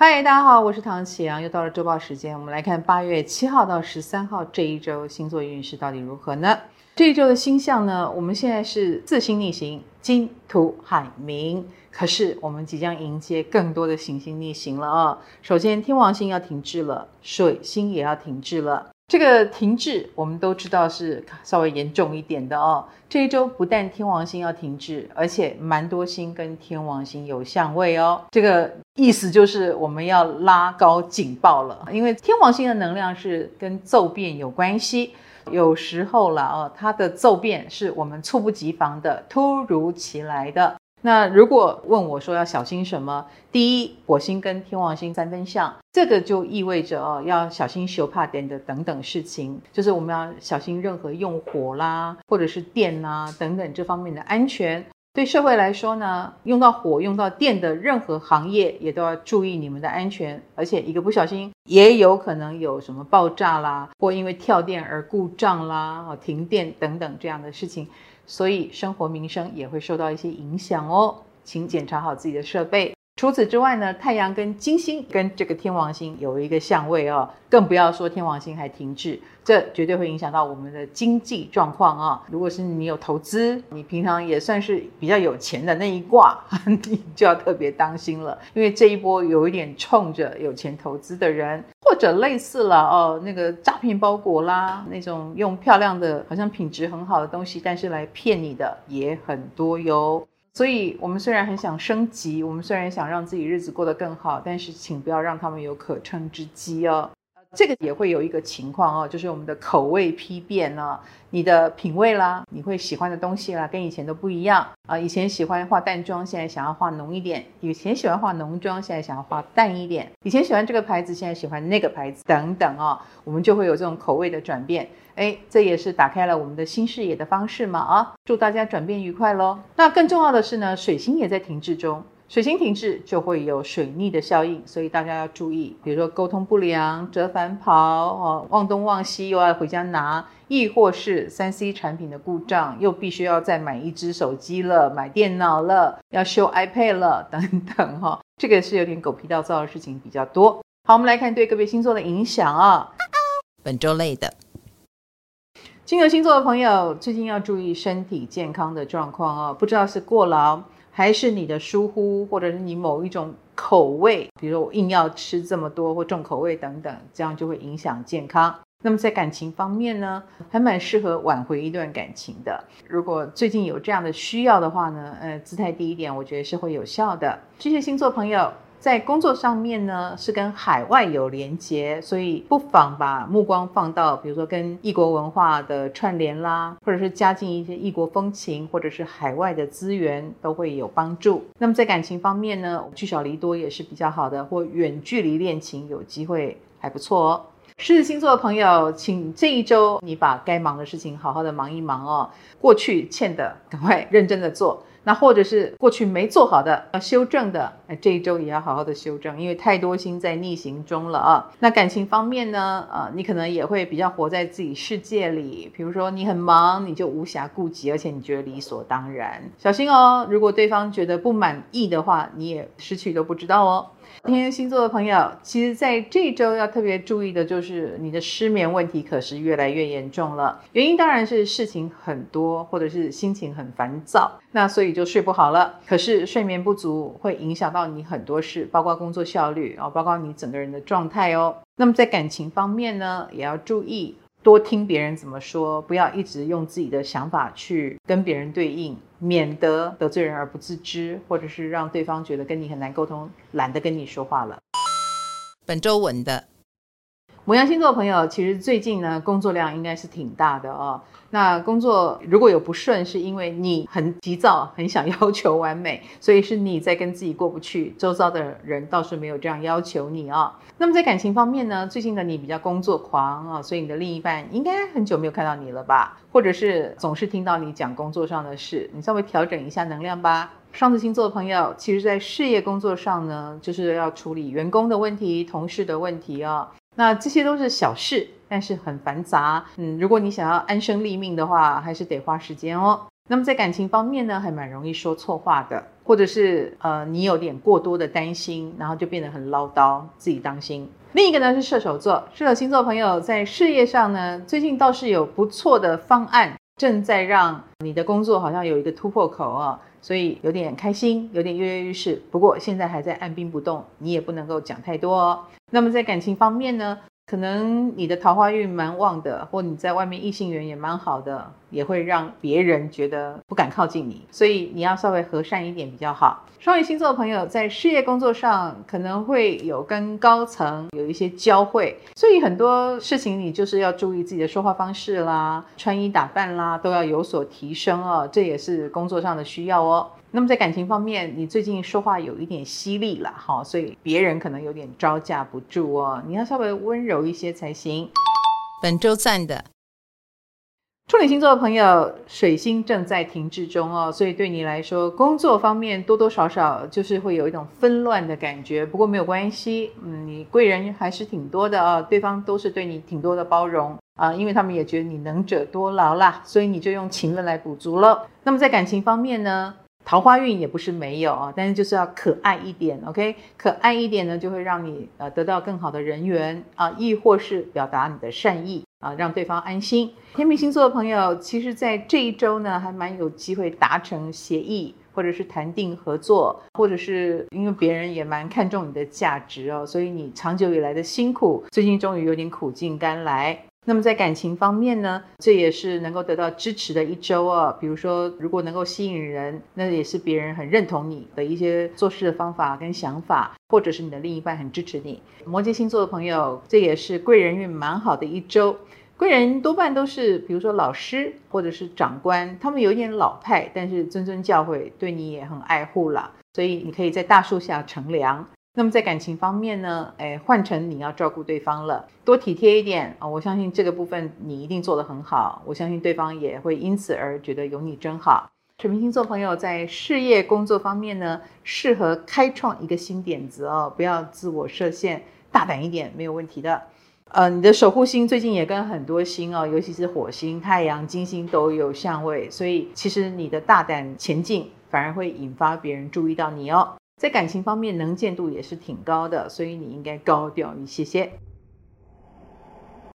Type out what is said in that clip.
嗨，大家好，我是唐启阳，又到了周报时间，我们来看八月七号到十三号这一周星座运势到底如何呢？这一周的星象呢，我们现在是四星逆行，金土海冥，可是我们即将迎接更多的行星逆行了啊、首先，天王星要停滞了，水星也要停滞了。这个停滞，我们都知道是稍微严重一点的哦。这一周不但天王星要停滞，而且蛮多星跟天王星有相位哦。这个意思就是我们要拉高警报了，因为天王星的能量是跟骤变有关系，有时候了哦，它的骤变是我们猝不及防的、突如其来的。那如果问我说要小心什么？第一，火星跟天王星三分相，这个就意味着哦，要小心修怕点的等等事情，就是我们要小心任何用火啦，或者是电啊等等这方面的安全。对社会来说呢，用到火、用到电的任何行业也都要注意你们的安全，而且一个不小心也有可能有什么爆炸啦，或因为跳电而故障啦、停电等等这样的事情。所以生活民生也会受到一些影响哦，请检查好自己的设备。除此之外呢，太阳跟金星跟这个天王星有一个相位哦，更不要说天王星还停滞，这绝对会影响到我们的经济状况啊。如果是你有投资，你平常也算是比较有钱的那一挂，你就要特别当心了，因为这一波有一点冲着有钱投资的人，或者类似了哦，那个诈骗包裹啦，那种用漂亮的好像品质很好的东西，但是来骗你的也很多哟。所以，我们虽然很想升级，我们虽然想让自己日子过得更好，但是请不要让他们有可乘之机哦。这个也会有一个情况哦，就是我们的口味丕变呢，你的品味啦，你会喜欢的东西啦，跟以前都不一样啊。以前喜欢化淡妆，现在想要化浓一点；以前喜欢化浓妆，现在想要化淡一点；以前喜欢这个牌子，现在喜欢那个牌子，等等哦，我们就会有这种口味的转变。哎，这也是打开了我们的新视野的方式嘛啊！祝大家转变愉快喽。那更重要的是呢，水星也在停滞中。水星停滞就会有水逆的效应，所以大家要注意，比如说沟通不良、折返跑哦，忘东忘西又要回家拿，亦或是三 C 产品的故障，又必须要再买一支手机了、买电脑了、要修 iPad 了等等哈、哦，这个是有点狗皮倒灶的事情比较多。好，我们来看对个别星座的影响啊。本周类的金牛星座的朋友最近要注意身体健康的状况哦，不知道是过劳。还是你的疏忽，或者是你某一种口味，比如说我硬要吃这么多或重口味等等，这样就会影响健康。那么在感情方面呢，还蛮适合挽回一段感情的。如果最近有这样的需要的话呢，呃，姿态低一点，我觉得是会有效的。巨蟹星座朋友。在工作上面呢，是跟海外有连结，所以不妨把目光放到，比如说跟异国文化的串联啦，或者是加进一些异国风情，或者是海外的资源，都会有帮助。那么在感情方面呢，聚少离多也是比较好的，或远距离恋情有机会还不错哦。狮子星座的朋友，请这一周你把该忙的事情好好的忙一忙哦，过去欠的赶快认真的做。那或者是过去没做好的要修正的，哎，这一周也要好好的修正，因为太多心在逆行中了啊。那感情方面呢，呃，你可能也会比较活在自己世界里，比如说你很忙，你就无暇顾及，而且你觉得理所当然，小心哦。如果对方觉得不满意的话，你也失去都不知道哦。天蝎星座的朋友，其实在这周要特别注意的就是你的失眠问题，可是越来越严重了。原因当然是事情很多，或者是心情很烦躁，那所以就睡不好了。可是睡眠不足会影响到你很多事，包括工作效率，然后包括你整个人的状态哦。那么在感情方面呢，也要注意。多听别人怎么说，不要一直用自己的想法去跟别人对应，免得得罪人而不自知，或者是让对方觉得跟你很难沟通，懒得跟你说话了。本周稳的。摩羊星座的朋友，其实最近呢，工作量应该是挺大的哦。那工作如果有不顺，是因为你很急躁，很想要求完美，所以是你在跟自己过不去。周遭的人倒是没有这样要求你啊、哦。那么在感情方面呢，最近的你比较工作狂啊、所以你的另一半应该很久没有看到你了吧？或者是总是听到你讲工作上的事，你稍微调整一下能量吧。双子星座的朋友，其实在事业工作上呢，就是要处理员工的问题、同事的问题啊、哦。那这些都是小事，但是很繁杂。嗯，如果你想要安身立命的话，还是得花时间哦。那么在感情方面呢，还蛮容易说错话的。或者是呃你有点过多的担心，然后就变得很唠叨，自己当心。另一个呢是射手座，射手星座朋友在事业上呢，最近倒是有不错的方案，正在让你的工作好像有一个突破口啊，所以有点开心，有点跃跃欲试。不过现在还在按兵不动，你也不能够讲太多哦。那么在感情方面呢？可能你的桃花运蛮旺的，或你在外面异性缘也蛮好的，也会让别人觉得不敢靠近你，所以你要稍微和善一点比较好。双鱼星座的朋友在事业工作上可能会有跟高层有一些交汇，所以很多事情你就是要注意自己的说话方式啦、穿衣打扮啦，都要有所提升哦，这也是工作上的需要哦。那么在感情方面，你最近说话有一点犀利了哈，所以别人可能有点招架不住哦，你要稍微温柔一些才行。本周赞的处女星座的朋友，水星正在停滞中哦，所以对你来说，工作方面多多少少就是会有一种纷乱的感觉。不过没有关系，嗯，你贵人还是挺多的哦，对方都是对你挺多的包容啊，因为他们也觉得你能者多劳啦，所以你就用勤奋来补足了。那么在感情方面呢？桃花运也不是没有啊，但是就是要可爱一点，OK？可爱一点呢，就会让你呃得到更好的人缘啊，亦或是表达你的善意啊，让对方安心。天秤星座的朋友，其实在这一周呢，还蛮有机会达成协议，或者是谈定合作，或者是因为别人也蛮看重你的价值哦，所以你长久以来的辛苦，最近终于有点苦尽甘来。那么在感情方面呢，这也是能够得到支持的一周哦。比如说，如果能够吸引人，那也是别人很认同你的一些做事的方法跟想法，或者是你的另一半很支持你。摩羯星座的朋友，这也是贵人运蛮好的一周。贵人多半都是，比如说老师或者是长官，他们有点老派，但是谆谆教诲，对你也很爱护啦。所以你可以在大树下乘凉。那么在感情方面呢，哎，换成你要照顾对方了，多体贴一点啊！我相信这个部分你一定做得很好，我相信对方也会因此而觉得有你真好。水瓶星座朋友在事业工作方面呢，适合开创一个新点子哦，不要自我设限，大胆一点没有问题的。呃，你的守护星最近也跟很多星哦，尤其是火星、太阳、金星都有相位，所以其实你的大胆前进反而会引发别人注意到你哦。在感情方面，能见度也是挺高的，所以你应该高调一些些。